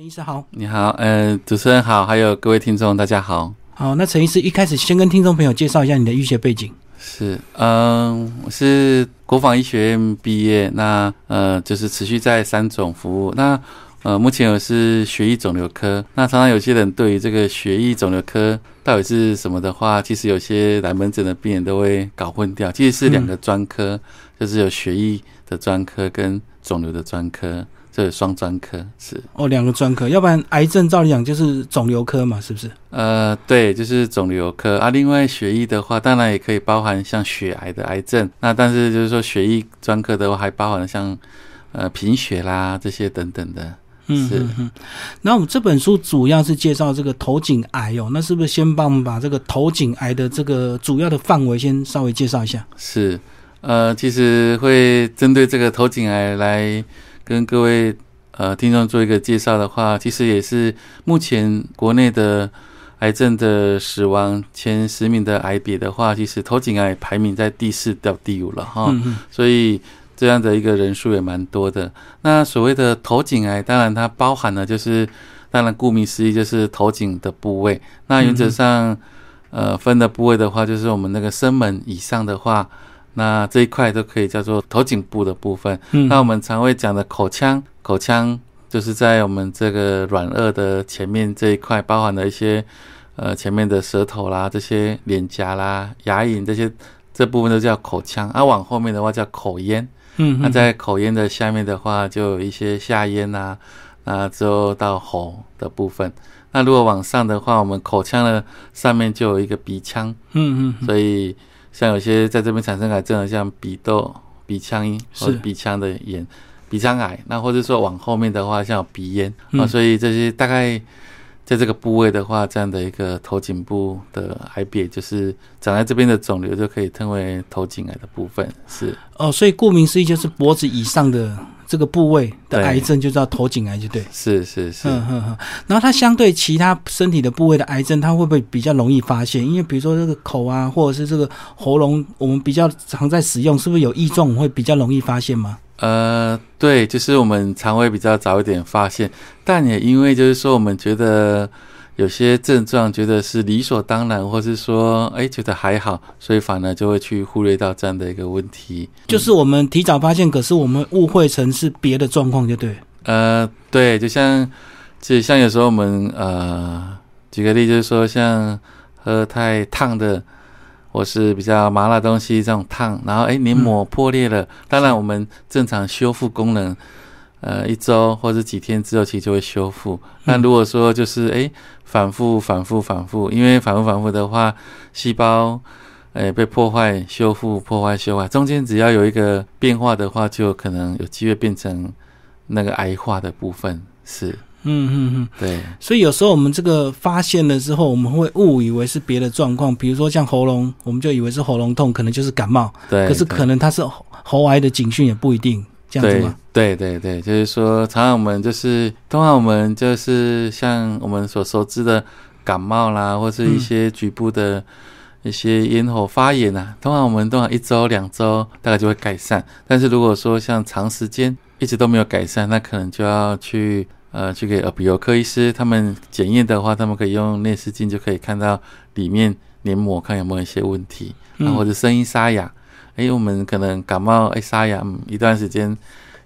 陈医师好，你好，呃，主持人好，还有各位听众，大家好。好，那陈医师一开始先跟听众朋友介绍一下你的医学背景。是，嗯，我是国防医学院毕业，那呃，就是持续在三种服务。那呃，目前我是血液肿瘤科。那常常有些人对于这个血液肿瘤科到底是什么的话，其实有些来门诊的病人都会搞混掉，其实是两个专科，就是有血液的专科跟肿瘤的专科。这双专科是哦，两个专科，要不然癌症照理讲就是肿瘤科嘛，是不是？呃，对，就是肿瘤科啊。另外血液的话，当然也可以包含像血癌的癌症。那但是就是说血液专科的话，还包含了像呃贫血啦这些等等的。嗯嗯嗯。那我们这本书主要是介绍这个头颈癌哦，那是不是先帮我们把这个头颈癌的这个主要的范围先稍微介绍一下？是，呃，其实会针对这个头颈癌来。跟各位呃听众做一个介绍的话，其实也是目前国内的癌症的死亡前十名的癌别的话，其实头颈癌排名在第四到第五了哈，所以这样的一个人数也蛮多的。那所谓的头颈癌，当然它包含了就是，当然顾名思义就是头颈的部位。那原则上，呃分的部位的话，就是我们那个生门以上的话。那这一块都可以叫做头颈部的部分。嗯，那我们常会讲的口腔，口腔就是在我们这个软腭的前面这一块，包含了一些呃前面的舌头啦，这些脸颊啦、牙龈这些这部分都叫口腔。啊，往后面的话叫口咽。嗯，那在口咽的下面的话，就有一些下咽呐，啊之后到喉的部分。那如果往上的话，我们口腔的上面就有一个鼻腔。嗯嗯，所以。像有些在这边产生癌症的，像鼻窦、鼻腔或者鼻腔的炎、鼻腔癌，那或者说往后面的话，像鼻炎啊，所以这些大概在这个部位的话，这样的一个头颈部的癌别，就是长在这边的肿瘤，就可以称为头颈癌的部分。是哦，所以顾名思义，就是脖子以上的。这个部位的癌症就叫头颈癌，就对。是是是。嗯嗯嗯。然后它相对其他身体的部位的癌症，它会不会比较容易发现？因为比如说这个口啊，或者是这个喉咙，我们比较常在使用，是不是有异状会比较容易发现吗？呃，对，就是我们肠胃比较早一点发现，但也因为就是说，我们觉得。有些症状觉得是理所当然，或是说，哎，觉得还好，所以反而就会去忽略到这样的一个问题。就是我们提早发现，可是我们误会成是别的状况，就对。呃，对，就像，就像有时候我们呃，举个例，就是说，像喝太烫的，或是比较麻辣东西这种烫，然后哎，黏膜破裂了。当然，我们正常修复功能。呃，一周或者几天之后，其实就会修复。那如果说就是哎，反复、反复、反复，因为反复、反复的话，细胞哎被破坏、修复、破坏、修复，中间只要有一个变化的话，就可能有机会变成那个癌化的部分。是，嗯嗯嗯，对。所以有时候我们这个发现了之后，我们会误以为是别的状况，比如说像喉咙，我们就以为是喉咙痛，可能就是感冒。对。可是可能它是喉癌的警讯，也不一定。对对对对，就是说，常常我们就是通常我们就是像我们所熟知的感冒啦，或是一些局部的一些咽喉发炎啊，通常我们通常一周两周大概就会改善。但是如果说像长时间一直都没有改善，那可能就要去呃去给耳鼻喉科医师他们检验的话，他们可以用内视镜就可以看到里面黏膜看有没有一些问题，或者声音沙哑。哎，我们可能感冒，哎，沙哑一段时间，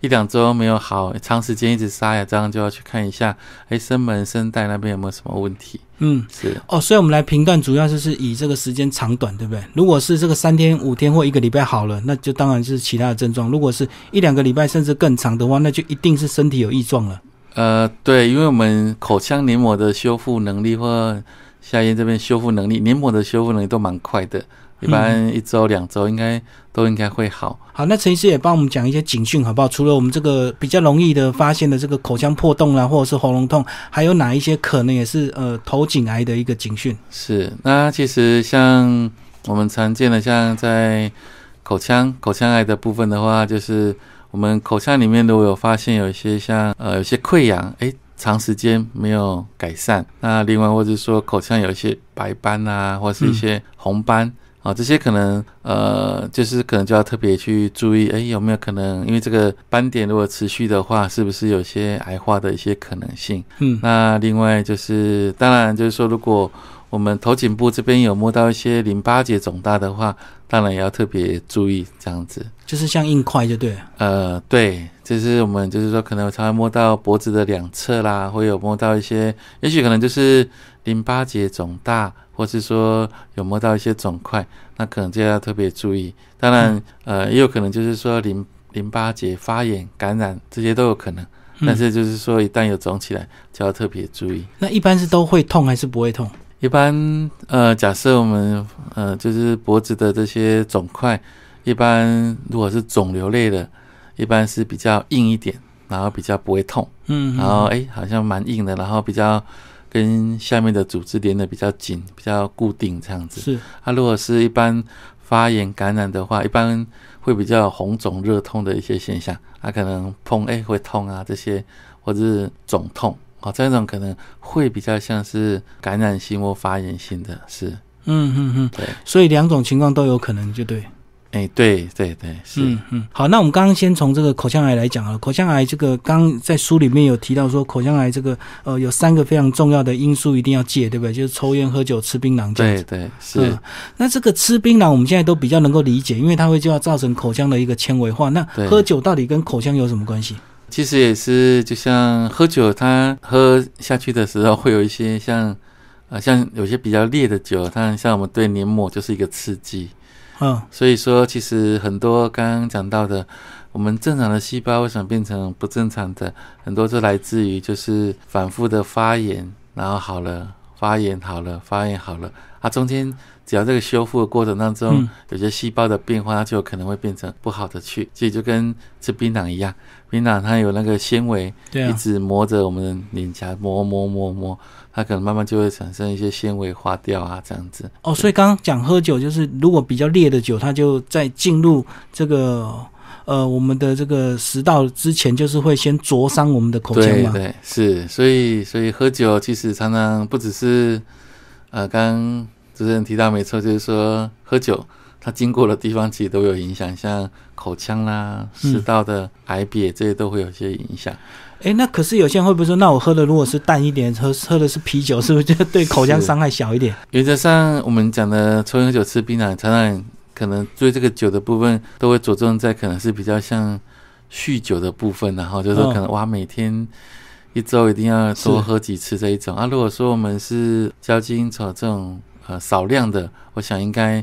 一两周没有好，长时间一直沙哑，这样就要去看一下，哎，声门、声带那边有没有什么问题？嗯，是哦，所以我们来评断，主要就是以这个时间长短，对不对？如果是这个三天、五天或一个礼拜好了，那就当然是其他的症状；如果是一两个礼拜甚至更长的话，那就一定是身体有异状了。呃，对，因为我们口腔黏膜的修复能力或下咽这边修复能力，黏膜的修复能力都蛮快的。一般一周两周应该都应该会好。好，那陈医师也帮我们讲一些警讯好不好？除了我们这个比较容易的发现的这个口腔破洞啦，或者是喉咙痛，还有哪一些可能也是呃头颈癌的一个警讯？是，那其实像我们常见的像在口腔口腔癌的部分的话，就是我们口腔里面如果有发现有一些像呃有些溃疡，哎。长时间没有改善，那另外或者说口腔有一些白斑啊，或是一些红斑啊，这些可能呃，就是可能就要特别去注意，哎，有没有可能因为这个斑点如果持续的话，是不是有些癌化的一些可能性？嗯，那另外就是，当然就是说，如果我们头颈部这边有摸到一些淋巴结肿大的话，当然也要特别注意这样子。就是像硬块就对。呃，对，就是我们就是说，可能常常摸到脖子的两侧啦，会有摸到一些，也许可能就是淋巴结肿大，或是说有摸到一些肿块，那可能就要特别注意。当然，呃，也有可能就是说淋淋巴结发炎、感染这些都有可能。但是就是说，一旦有肿起来，就要特别注意。那一般是都会痛还是不会痛？一般呃，假设我们呃，就是脖子的这些肿块，一般如果是肿瘤类的，一般是比较硬一点，然后比较不会痛，嗯，然后哎，好像蛮硬的，然后比较跟下面的组织连的比较紧，比较固定这样子。是，它如果是一般发炎感染的话，一般会比较红肿热痛的一些现象，它可能碰哎会痛啊这些，或者是肿痛。哦，这种可能会比较像是感染性或发炎性的是，嗯嗯嗯，对，所以两种情况都有可能，就对，哎，对对对，是，嗯嗯，好，那我们刚刚先从这个口腔癌来讲啊，口腔癌这个刚在书里面有提到说，口腔癌这个呃有三个非常重要的因素一定要戒，对不对？就是抽烟、喝酒、吃槟榔这样子，对对是。那这个吃槟榔我们现在都比较能够理解，因为它会就要造成口腔的一个纤维化。那喝酒到底跟口腔有什么关系？其实也是，就像喝酒，它喝下去的时候会有一些像，呃，像有些比较烈的酒，它像我们对黏膜就是一个刺激，嗯，所以说其实很多刚刚讲到的，我们正常的细胞为什么变成不正常的，很多是来自于就是反复的发炎，然后好了，发炎好了，发炎好了，啊，中间。只要这个修复的过程当中，有些细胞的变化，它就有可能会变成不好的去。所以就跟吃槟榔一样，槟榔它有那个纤维，一直磨着我们的脸颊，磨磨磨磨，它可能慢慢就会产生一些纤维化掉啊，这样子。哦，所以刚刚讲喝酒，就是如果比较烈的酒，它就在进入这个呃我们的这个食道之前，就是会先灼伤我们的口腔嘛。对，是，所以所以喝酒其实常常不只是呃刚。主持人提到没错，就是说喝酒，它经过的地方其实都有影响，像口腔啦、食道的癌别这些都会有些影响。哎，那可是有些人会不会说，那我喝的如果是淡一点，喝喝的是啤酒，是不是就对口腔伤害小一点？原则上，我们讲的抽烟喝酒吃槟榔，常常可能对这个酒的部分都会着重在可能是比较像酗酒的部分，然后就是可能哇每天。一周一定要多喝几次这一种啊。如果说我们是交金草这种呃少量的，我想应该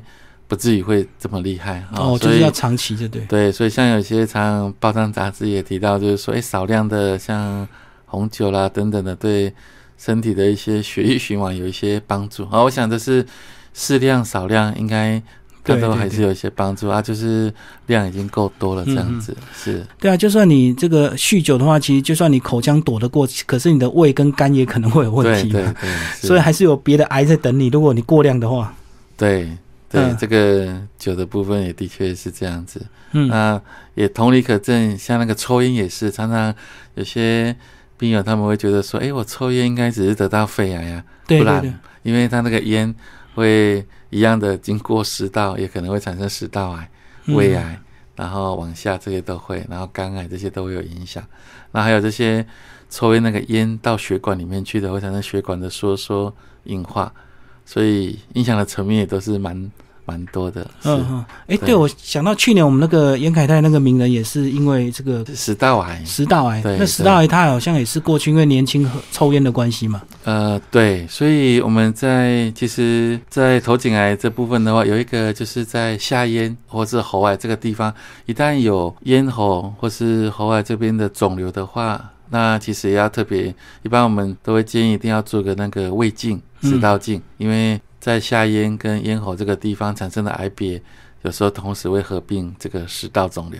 不至于会这么厉害哦。就是要长期的对。对，所以像有些常报章杂志也提到，就是说，哎，少量的像红酒啦等等的，对身体的一些血液循环有一些帮助啊。我想的是适量少量应该。它都还是有一些帮助啊，就是量已经够多了，这样子是。对啊，就算你这个酗酒的话，其实就算你口腔躲得过，可是你的胃跟肝也可能会有问题嘛。对对 对。所以还是有别的癌在等你，如果你过量的话。对对，这个酒的部分也的确是这样子。嗯。那也同理可证，像那个抽烟也是，常常有些病友他们会觉得说：“哎，我抽烟应该只是得到肺癌呀。”对对对。因为他那个烟会。一样的，经过食道也可能会产生食道癌、胃癌，然后往下这些都会，然后肝癌这些都会有影响。那还有这些抽烟那个烟到血管里面去的，会产生血管的收缩、硬化，所以影响的层面也都是蛮。蛮多的，嗯嗯，哎，对。我想到去年我们那个严凯泰那个名人也是因为这个食道癌，食道癌，那食道癌他好像也是过去因为年轻抽烟的关系嘛，呃，对，所以我们在其实，在头颈癌这部分的话，有一个就是在下咽或是喉癌这个地方，一旦有咽喉或是喉癌这边的肿瘤的话，那其实也要特别，一般我们都会建议一定要做个那个胃镜、食道镜，因为。在下咽跟咽喉这个地方产生的癌别，有时候同时会合并这个食道肿瘤。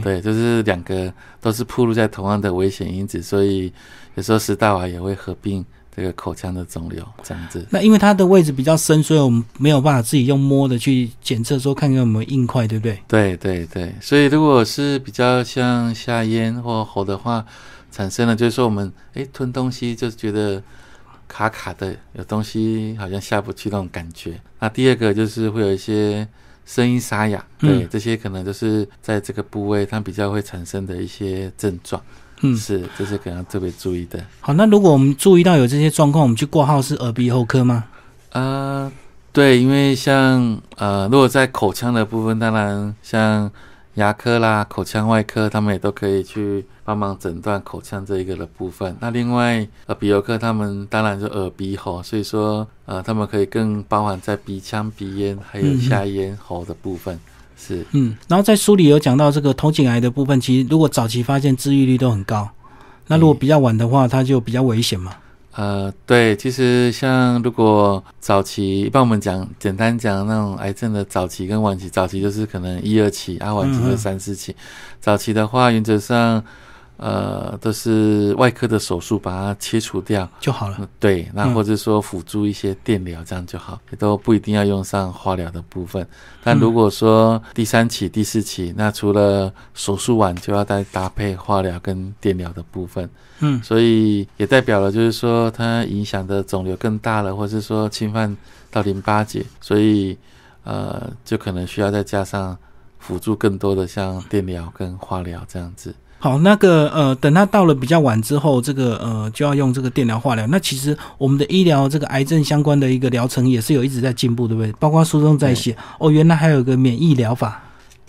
对，就是两个都是暴露在同样的危险因子，所以有时候食道癌也会合并这个口腔的肿瘤这样子。那因为它的位置比较深，所以我们没有办法自己用摸的去检测，说看看有没有硬块，对不对？对对对，所以如果是比较像下咽或喉的话，产生了就是说我们哎吞东西就觉得。卡卡的，有东西好像下不去那种感觉。那第二个就是会有一些声音沙哑，对，这些可能就是在这个部位它比较会产生的一些症状。嗯，是，这是可能特别注意的。好，那如果我们注意到有这些状况，我们去挂号是耳鼻喉科吗？呃，对，因为像呃，如果在口腔的部分，当然像牙科啦、口腔外科，他们也都可以去帮忙诊断口腔这一个的部分。那另外耳鼻喉科，他们当然就耳鼻喉，所以说呃，他们可以更包含在鼻腔、鼻咽还有下咽喉的部分。是，嗯，然后在书里有讲到这个头颈癌的部分，其实如果早期发现，治愈率都很高。那如果比较晚的话，它就比较危险嘛。呃，对，其实像如果早期，一般我们讲简单讲那种癌症的早期跟晚期，早期就是可能一二期，啊，晚期就三四期。早期的话，原则上。呃，都是外科的手术把它切除掉就好了。对，那或者说辅助一些电疗，这样就好，也都不一定要用上化疗的部分。但如果说第三期、第四期，那除了手术完就要再搭配化疗跟电疗的部分。嗯，所以也代表了就是说它影响的肿瘤更大了，或者说侵犯到淋巴结，所以呃，就可能需要再加上辅助更多的像电疗跟化疗这样子。好，那个呃，等他到了比较晚之后，这个呃就要用这个电疗化疗。那其实我们的医疗这个癌症相关的一个疗程也是有一直在进步，对不对？包括书中在写哦，原来还有个免疫疗法。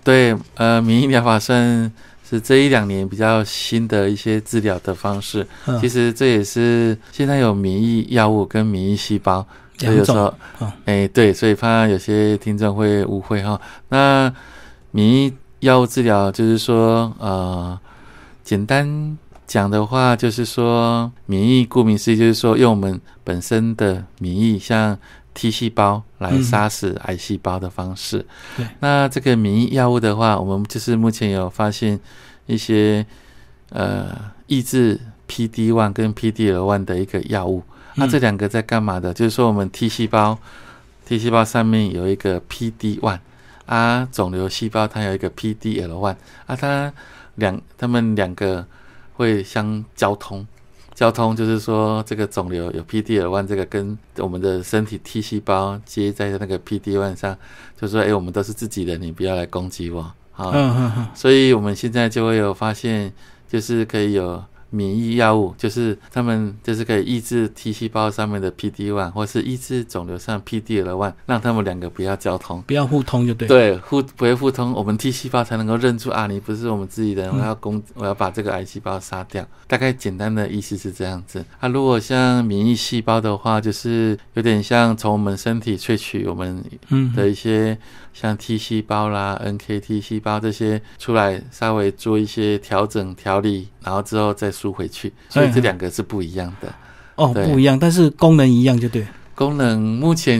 对，呃，免疫疗法算是这一两年比较新的一些治疗的方式。其实这也是现在有免疫药物跟免疫细胞，所以有时候，哎，对，所以怕有些听众会误会哈。那免疫药物治疗就是说，呃。简单讲的话，就是说免疫，顾名思义，就是说用我们本身的免疫，像 T 细胞来杀死癌细胞的方式。对，那这个免疫药物的话，我们就是目前有发现一些呃抑制 PD one 跟 PDL one 的一个药物。那这两个在干嘛的？就是说我们 T 细胞，T 细胞上面有一个 PD one 啊，肿瘤细胞它有一个 PDL one 啊，它。两，他们两个会相交通，交通就是说，这个肿瘤有 PD-L one 这个跟我们的身体 T 细胞接在那个 P D one 上，就说，哎，我们都是自己人，你不要来攻击我，好，所以我们现在就会有发现，就是可以有。免疫药物就是他们就是可以抑制 T 细胞上面的 PD one，或是抑制肿瘤上 PD-L1，让他们两个不要交通，不要互通就对。对，互不会互通，我们 T 细胞才能够认出啊，你不是我们自己人，我要攻，我要把这个癌细胞杀掉。大概简单的意思是这样子。啊，如果像免疫细胞的话，就是有点像从我们身体萃取我们的一些。像 T 细胞啦、NKT 细胞这些出来，稍微做一些调整调理，然后之后再输回去，所以这两个是不一样的。哦，不一样，但是功能一样就对。功能目前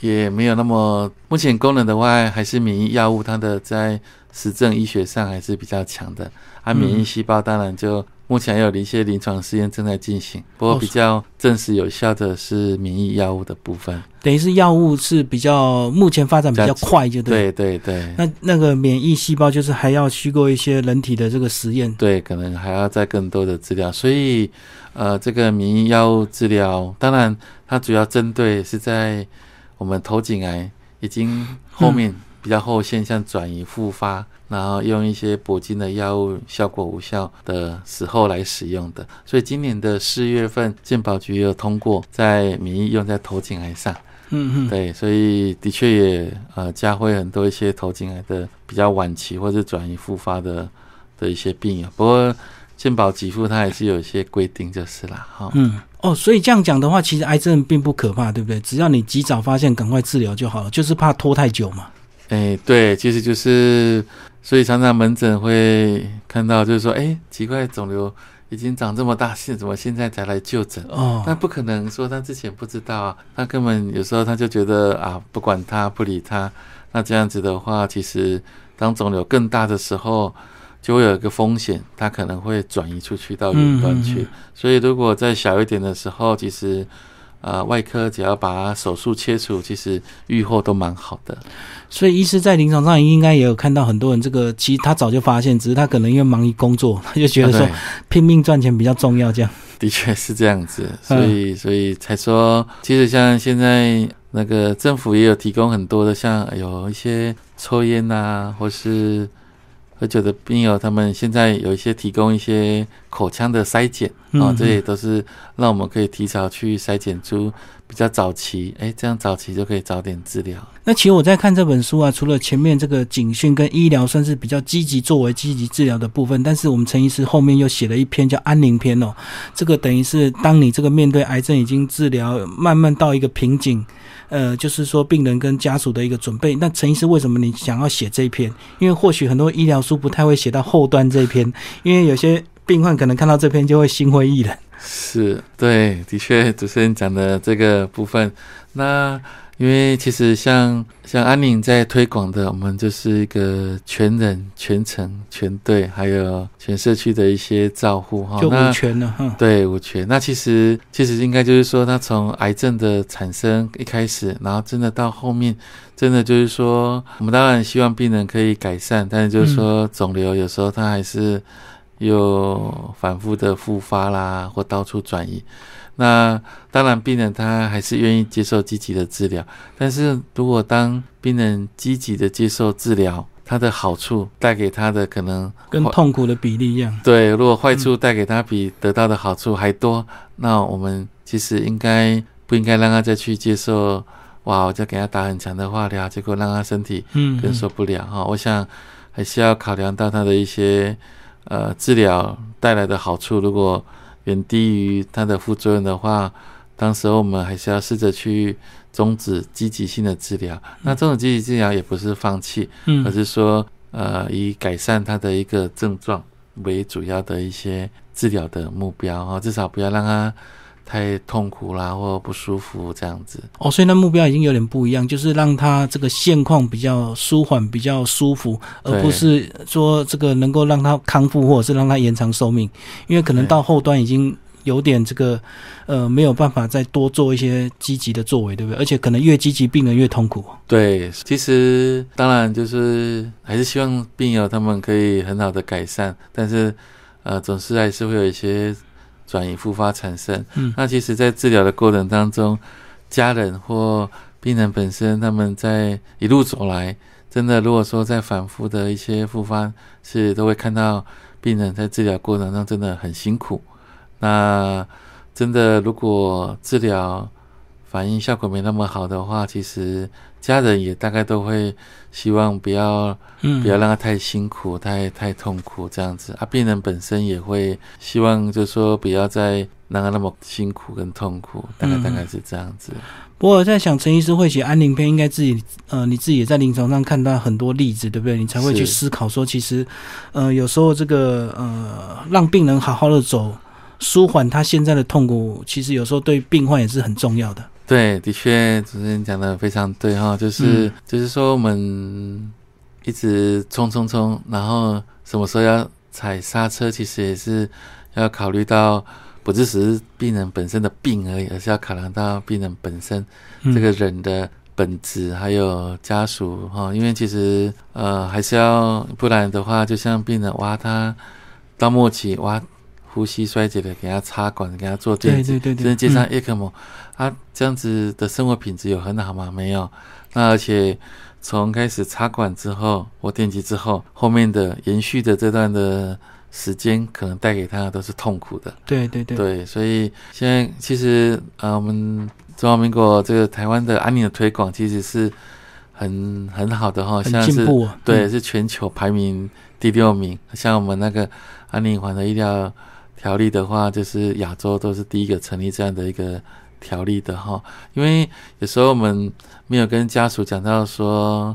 也没有那么，目前功能的话，还是免疫药物它的在实证医学上还是比较强的。啊，免疫细胞当然就。目前有一些临床试验正在进行，不过比较证实有效的是免疫药物的部分。等于是药物是比较目前发展比较快，就对。对对对。那那个免疫细胞就是还要去过一些人体的这个实验。对，可能还要再更多的治疗。所以，呃，这个免疫药物治疗，当然它主要针对是在我们头颈癌已经后面。比较后现象转移复发，然后用一些铂金的药物效果无效的时候来使用的，所以今年的四月份健保局有通过在免疫用在头颈癌上，嗯嗯，对，所以的确也呃加会很多一些头颈癌的比较晚期或者转移复发的的一些病友，不过健保给付它还是有一些规定就是啦，哈，嗯哦，所以这样讲的话，其实癌症并不可怕，对不对？只要你及早发现，赶快治疗就好了，就是怕拖太久嘛。哎，对，其实就是，所以常常门诊会看到，就是说，哎，奇怪，肿瘤已经长这么大，现怎么现在才来就诊？哦，那不可能说他之前不知道啊，他根本有时候他就觉得啊，不管他，不理他。那这样子的话，其实当肿瘤更大的时候，就会有一个风险，它可能会转移出去到云端去。所以如果在小一点的时候，其实。呃外科只要把手术切除，其实愈后都蛮好的。所以医师在临床上应该也有看到很多人，这个其实他早就发现，只是他可能因为忙于工作，他就觉得说拼命赚钱比较重要，这样。的确是这样子，所以所以才说，其实像现在那个政府也有提供很多的，像有一些抽烟呐，或是。喝酒的病友，他们现在有一些提供一些口腔的筛检啊，这也都是让我们可以提早去筛检出比较早期，哎，这样早期就可以早点治疗。那其实我在看这本书啊，除了前面这个警讯跟医疗算是比较积极作为积极治疗的部分，但是我们陈医师后面又写了一篇叫安宁篇哦，这个等于是当你这个面对癌症已经治疗慢慢到一个瓶颈。呃，就是说病人跟家属的一个准备。那陈医师，为什么你想要写这一篇？因为或许很多医疗书不太会写到后端这一篇，因为有些病患可能看到这篇就会心灰意冷。是对，的确，主持人讲的这个部分，那。因为其实像像安宁在推广的，我们就是一个全人、全程、全队，还有全社区的一些照护哈。就五全了哈。对，五全。那其实其实应该就是说，他从癌症的产生一开始，然后真的到后面，真的就是说，我们当然希望病人可以改善，但是就是说，肿瘤有时候它还是有反复的复发啦，或到处转移。那当然，病人他还是愿意接受积极的治疗。但是如果当病人积极的接受治疗，它的好处带给他的可能跟痛苦的比例一样。对，如果坏处带给他比得到的好处还多，那我们其实应该不应该让他再去接受？哇，我再给他打很强的化疗，结果让他身体更受不了哈。我想还是要考量到他的一些呃治疗带来的好处。如果远低于它的副作用的话，当时候我们还是要试着去终止积极性的治疗。那这种积极治疗也不是放弃，而是说，呃，以改善它的一个症状为主要的一些治疗的目标啊，至少不要让它太痛苦啦或不舒服这样子。哦，所以那目标已经有点不一样，就是让他这个现况比较舒缓、比较舒服，而不是说这个能够让他康复或者是让他延长寿命，因为可能到后端已经。有点这个，呃，没有办法再多做一些积极的作为，对不对？而且可能越积极，病人越痛苦。对，其实当然就是还是希望病友他们可以很好的改善，但是呃，总是还是会有一些转移复发产生。嗯，那其实，在治疗的过程当中，家人或病人本身，他们在一路走来，真的如果说在反复的一些复发，是都会看到病人在治疗过程中真的很辛苦。那真的，如果治疗反应效果没那么好的话，其实家人也大概都会希望不要，嗯，不要让他太辛苦、太太痛苦这样子。啊，病人本身也会希望，就是说不要再让他那么辛苦跟痛苦，大概大概是这样子。不过我在想，陈医师会写安宁片，应该自己呃，你自己也在临床上看到很多例子，对不对？你才会去思考说，其实呃，有时候这个呃，让病人好好的走。舒缓他现在的痛苦，其实有时候对病患也是很重要的。对，的确，主持人讲的非常对哈，就是就是说，我们一直冲冲冲，然后什么时候要踩刹车，其实也是要考虑到，不只是病人本身的病而已，而是要考量到病人本身这个人的本质，还有家属哈，因为其实呃，还是要不然的话，就像病人哇，他到末期哇。呼吸衰竭的，给他插管，给他做电子，甚至接上 ECMO，啊，这样子的生活品质有很好吗？没有。那而且从开始插管之后或电击之后，后面的延续的这段的时间，可能带给他的都是痛苦的。对对对。对，所以现在其实呃，我们中华民国这个台湾的安宁的推广，其实是很很好的哈，像是对，是全球排名第六名。像我们那个安宁环的医疗。条例的话，就是亚洲都是第一个成立这样的一个条例的哈。因为有时候我们没有跟家属讲到说，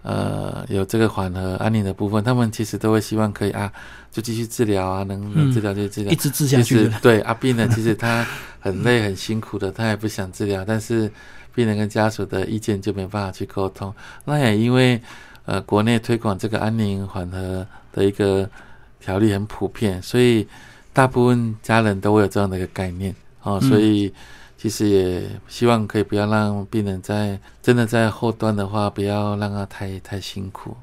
呃，有这个缓和安宁的部分，他们其实都会希望可以啊，就继续治疗啊，能能治疗就治疗，一直治下去。对阿病呢，其实他很累很辛苦的，他也不想治疗，但是病人跟家属的意见就没办法去沟通。那也因为呃，国内推广这个安宁缓和的一个条例很普遍，所以。大部分家人都会有这样的一个概念哦，所以其其实也希望可以不要让病人在真的在后端的话，不要让他太太辛苦。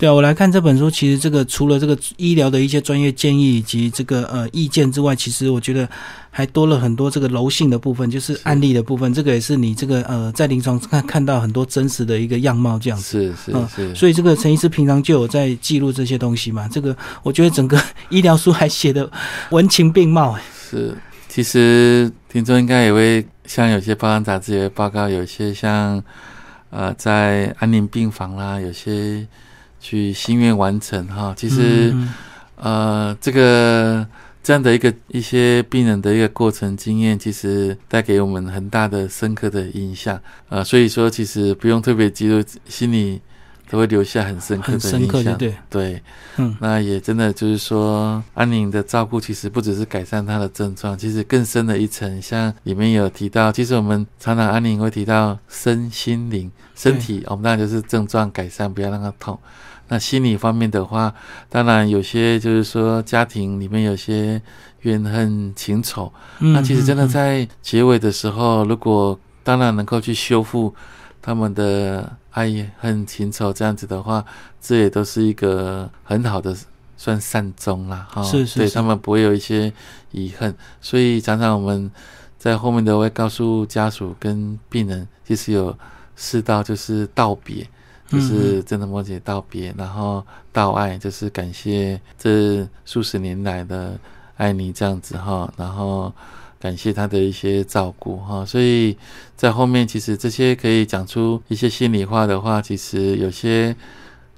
对啊，我来看这本书，其实这个除了这个医疗的一些专业建议以及这个呃意见之外，其实我觉得还多了很多这个柔性的部分，就是案例的部分。这个也是你这个呃在临床看看到很多真实的一个样貌这样子。是是是。所以这个陈医师平常就有在记录这些东西嘛？这个我觉得整个医疗书还写的文情并茂。是，其实听众应该也会像有些报章杂志也会报告，有些像呃在安宁病房啦，有些。去心愿完成哈，其实呃，这个这样的一个一些病人的一个过程经验，其实带给我们很大的深刻的印象。呃，所以说其实不用特别记录，心里都会留下很深刻的印象。对对，嗯，那也真的就是说，安宁的照顾其实不只是改善他的症状，其实更深的一层，像里面有提到，其实我们常常安宁会提到身心灵，身体我们当然就是症状改善，不要让它痛。那心理方面的话，当然有些就是说家庭里面有些怨恨情仇，那其实真的在结尾的时候，如果当然能够去修复他们的爱恨情仇这样子的话，这也都是一个很好的算善终啦，哈，是是，对他们不会有一些遗憾，所以常常我们在后面都会告诉家属跟病人，其实有四道就是道别。就是真的摩羯道别，然后道爱，就是感谢这数十年来的爱你这样子哈，然后感谢他的一些照顾哈，所以在后面其实这些可以讲出一些心里话的话，其实有些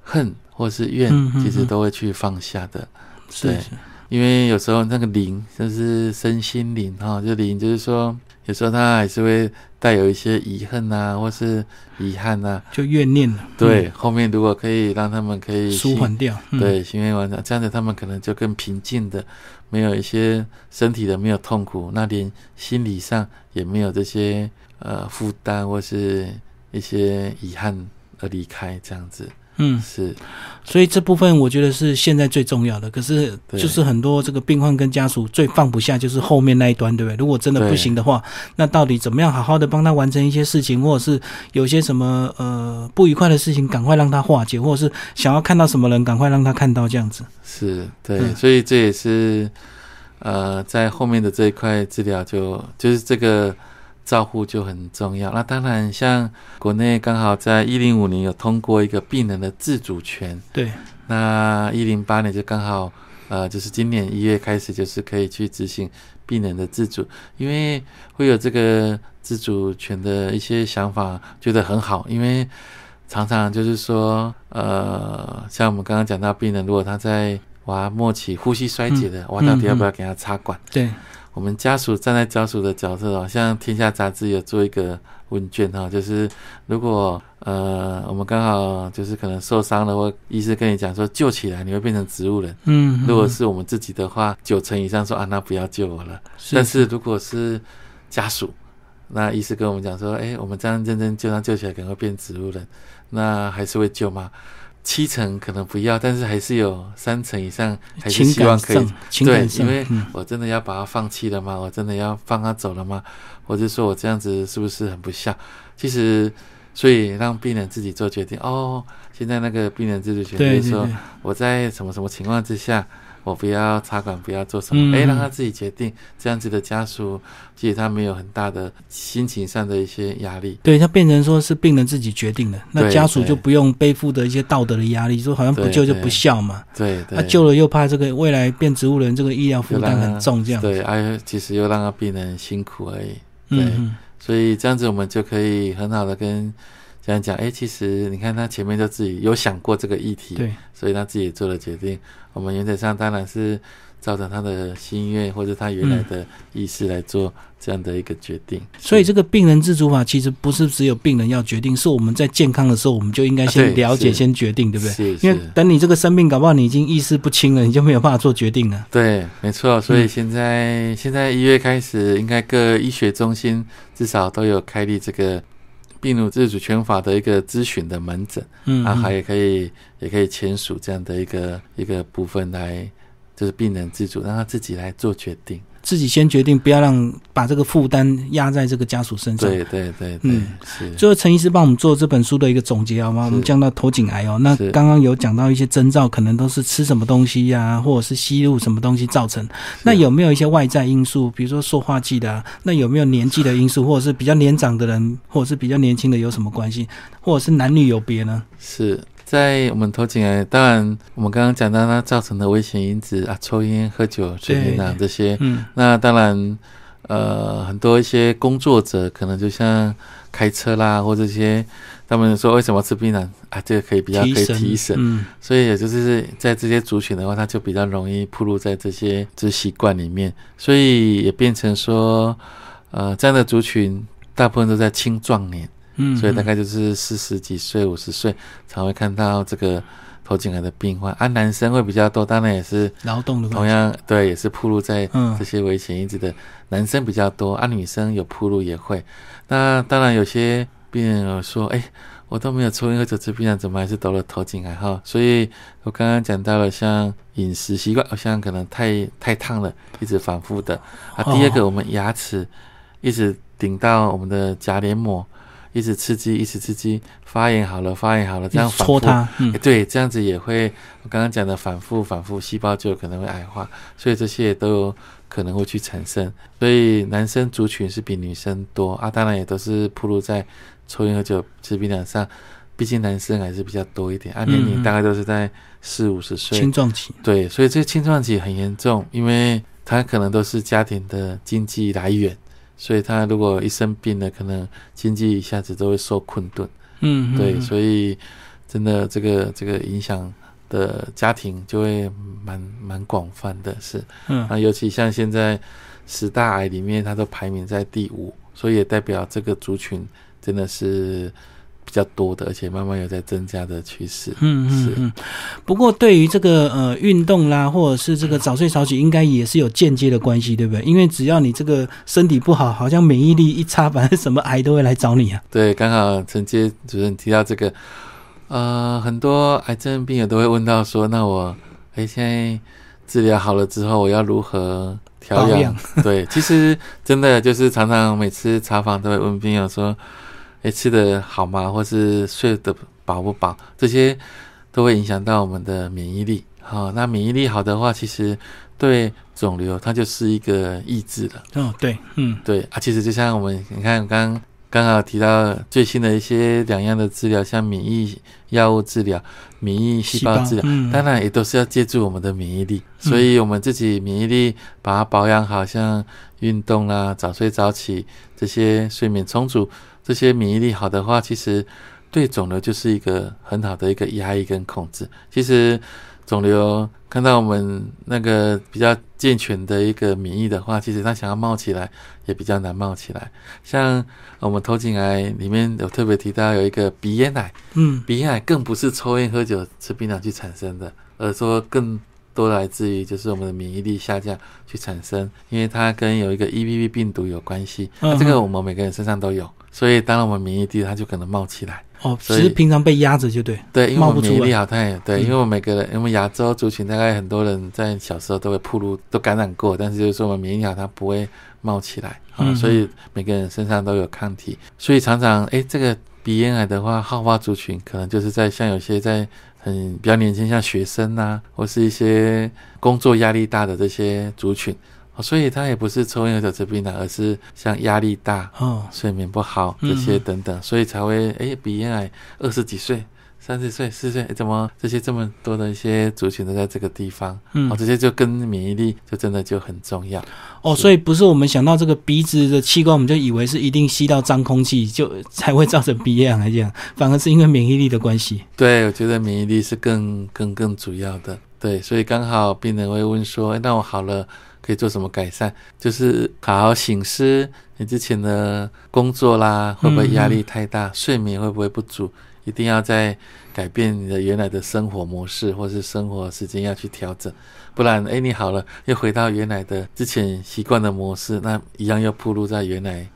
恨或是怨，其实都会去放下的，对，因为有时候那个灵就是身心灵哈，就灵就是说。有时候他还是会带有一些遗恨呐，或是遗憾呐，就怨念了。对，后面如果可以让他们可以舒缓掉，对，心愿完成，这样子他们可能就更平静的，没有一些身体的没有痛苦，那连心理上也没有这些呃负担或是一些遗憾而离开这样子。嗯，是，所以这部分我觉得是现在最重要的。可是，就是很多这个病患跟家属最放不下，就是后面那一端，对不对？如果真的不行的话，那到底怎么样好好的帮他完成一些事情，或者是有些什么呃不愉快的事情，赶快让他化解，或者是想要看到什么人，赶快让他看到这样子。是对，所以这也是呃在后面的这一块治疗，就就是这个。照护就很重要。那当然，像国内刚好在一零五年有通过一个病人的自主权。对。那一零八年就刚好，呃，就是今年一月开始，就是可以去执行病人的自主，因为会有这个自主权的一些想法，觉得很好。因为常常就是说，呃，像我们刚刚讲到病人，如果他在娃末期呼吸衰竭的，我到底要不要给他插管？对。我们家属站在家属的角色哦，像《天下杂志》有做一个问卷哈，就是如果呃我们刚好就是可能受伤了，或医生跟你讲说救起来，你会变成植物人。嗯，如果是我们自己的话，九成以上说啊，那不要救我了。但是如果是家属，那医生跟我们讲说，哎，我们这样认真救他救起来，可能会变植物人，那还是会救吗？七成可能不要，但是还是有三成以上还是希望可以对，因为我真的要把它放弃了吗？我真的要放他走了吗？或者说我这样子是不是很不孝？其实，所以让病人自己做决定。哦，现在那个病人自主权就是说，我在什么什么情况之下。我不要插管，不要做什么，哎，让他自己决定。这样子的家属，其实他没有很大的心情上的一些压力。对他变成说是病人自己决定的，那家属就不用背负的一些道德的压力，说好像不救就不孝嘛。对，他救了又怕这个未来变植物人，这个医疗负担很重，这样。对，哎，其实又让他病人辛苦而已。对，所以这样子我们就可以很好的跟。这样讲，哎，其实你看他前面就自己有想过这个议题，对，所以他自己做了决定。我们原则上当然是照着他的心愿或者他原来的意思来做这样的一个决定。所以这个病人自主法其实不是只有病人要决定，是我们在健康的时候我们就应该先了解、先决定，对不对？因为等你这个生病，搞不好你已经意识不清了，你就没有办法做决定了。对，没错。所以现在现在一月开始，应该各医学中心至少都有开立这个。病人自主权法的一个咨询的门诊，嗯，啊，还也可以，也可以签署这样的一个一个部分来，就是病人自主让他自己来做决定。自己先决定，不要让把这个负担压在这个家属身上。对对对对，嗯是最后，陈医师帮我们做这本书的一个总结好吗？我们讲到头颈癌哦，那刚刚有讲到一些征兆，可能都是吃什么东西呀、或者是吸入什么东西造成。那有没有一些外在因素，比如说塑化剂的、啊？那有没有年纪的因素，或者是比较年长的人，或者是比较年轻的有什么关系，或者是男女有别呢？是在我们头颈癌，当然我们刚刚讲到它造成的危险因子啊，抽烟、喝酒、水槟榔这些，嗯。那当然，呃，很多一些工作者可能就像开车啦，或这些，他们说为什么吃槟榔？啊？这个可以比较可以，提神，嗯。所以也就是在这些族群的话，他就比较容易暴露在这些这习惯里面，所以也变成说，呃，这样的族群大部分都在青壮年，嗯，所以大概就是四十几岁、五十岁才会看到这个头颈癌的病患，啊，男生会比较多，当然也是劳动的同。样对，也是铺路在嗯这些危险因子的男生比较多，啊，女生有铺路也会。那当然有些病人有说，哎、我都没有抽烟喝酒吃槟榔，怎么还是得了头颈癌哈？所以我刚刚讲到了，像饮食习惯，好像可能太太烫了，一直反复的啊。哦第二个，我们牙齿一直顶到我们的颊黏膜，一直刺激，一直刺激，发炎好了，发炎好了，这样一直反复戳它，对，这样子也会，我刚刚讲的反复反复，细胞就有可能会癌化，所以这些都有可能会去产生。所以男生族群是比女生多啊，当然也都是暴露在抽烟喝酒、吃槟榔上，毕竟男生还是比较多一点，啊，年龄大概都是在四五十岁，青壮期。对，所以这个青壮期很严重，因为他可能都是家庭的经济来源，所以他如果一生病了，可能经济一下子都会受困顿。嗯，对，嗯。所以真的这个这个影响的家庭就会蛮蛮广泛的，是。嗯。啊，尤其像现在十大癌里面，它都排名在第五，所以也代表这个族群真的是比较多的，而且慢慢有在增加的趋势。嗯是嗯嗯。不过对于这个呃运动啦，或者是这个早睡早起，应该也是有间接的关系，对不对？因为只要你这个身体不好，好像免疫力一差，反正什么 癌都会来找你啊。对，刚好陈杰主任提到这个，呃，很多癌症病友都会问到说，那我哎现在治疗好了之后，我要如何调养？对，其实真的就是常常每次查房都会问病友说，哎，吃的好吗？或是睡得饱不饱？这些都会影响到我们的免疫力。好、那免疫力好的话，其实对肿瘤它就是一个抑制了。哦，对，嗯对啊，其实就像我们你看刚刚好提到最新的一些两样的治疗，像免疫药物治疗、免疫细胞治疗，嗯，当然也都是要借助我们的免疫力，所以我们自己免疫力把它保养好，像运动啦、早睡早起这些睡眠充足，这些免疫力好的话，其实对肿瘤就是一个很好的一个压抑跟控制。其实肿瘤看到我们那个比较健全的一个免疫的话，其实它想要冒起来也比较难冒起来。像我们头颈癌里面有特别提到有一个鼻咽癌。嗯鼻咽癌更不是抽烟、喝酒、吃槟榔去产生的，而说更多来自于就是我们的免疫力下降去产生，因为它跟有一个 EBV 病毒有关系。这个我们每个人身上都有，所以当然我们免疫力它就可能冒起来。哦，所以只是平常被压着就对。对，因为冒不出来我们免疫力好，它也对，嗯因为我们每个人，因为亚洲族群大概很多人在小时候都会暴露，都感染过，但是就是说我们免疫力好，它不会冒起来啊、嗯所以每个人身上都有抗体，所以常常哎，这个鼻咽癌的话，好发族群可能就是在像有些在很比较年轻，像学生呐、或是一些工作压力大的这些族群。哦所以他也不是抽烟喝酒吃槟榔，而是像压力大、哦，睡眠不好这些等等，所以才会诶鼻咽癌二十几岁、三十岁、四十岁，诶怎么这些这么多的一些族群都在这个地方？嗯哦，这些就跟免疫力就真的就很重要。哦，所以不是我们想到这个鼻子的器官，我们就以为是一定吸到脏空气就才会造成鼻咽癌这样，反而是因为免疫力的关系。对，我觉得免疫力是更更更主要的。对，所以刚好病人会问说：“诶那我好了，可以做什么改善？就是好好醒思你之前的工作啦，会不会压力太大？睡眠会不会不足？一定要在改变你的原来的生活模式，或是生活时间要去调整，不然，诶，你好了，又回到原来的之前习惯的模式，那一样又暴露在原来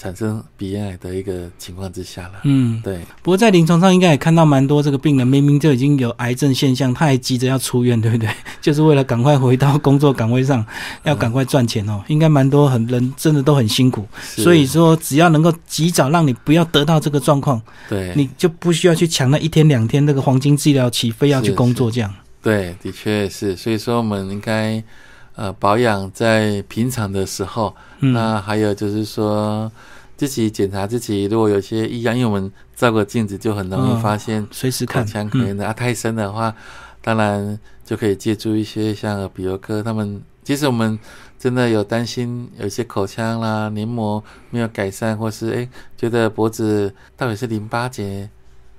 产生鼻咽癌的一个情况之下了。嗯，对，不过在临床上应该也看到蛮多这个病人，明明就已经有癌症现象，他还急着要出院，对不对？就是为了赶快回到工作岗位上，要赶快赚钱哦。应该蛮多很人真的都很辛苦，所以说只要能够及早让你不要得到这个状况，对，你就不需要去抢那一天两天那个黄金治疗期，非要去工作这样。对，的确是。所以说，我们应该呃保养在平常的时候，嗯，那还有就是说自己检查自己，如果有些异样，因为我们照个镜子就很容易嗯发现随时看口腔可嗯能的、啊太深的话，当然就可以借助一些像耳鼻喉科他们。即使我们真的有担心有一些口腔啦、黏膜没有改善，或是诶觉得脖子到底是淋巴结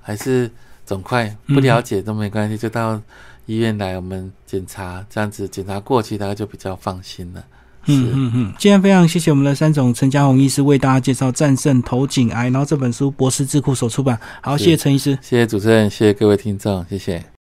还是肿块不了解都没关系，就到医院来我们检查，这样子检查过期，大家就比较放心了。嗯嗯嗯，今天非常谢谢我们的三总陈家宏医师为大家介绍战胜头颈癌，然后这本书博士智库所出版。好，谢谢陈医师。谢谢主持人，谢谢各位听众，谢谢。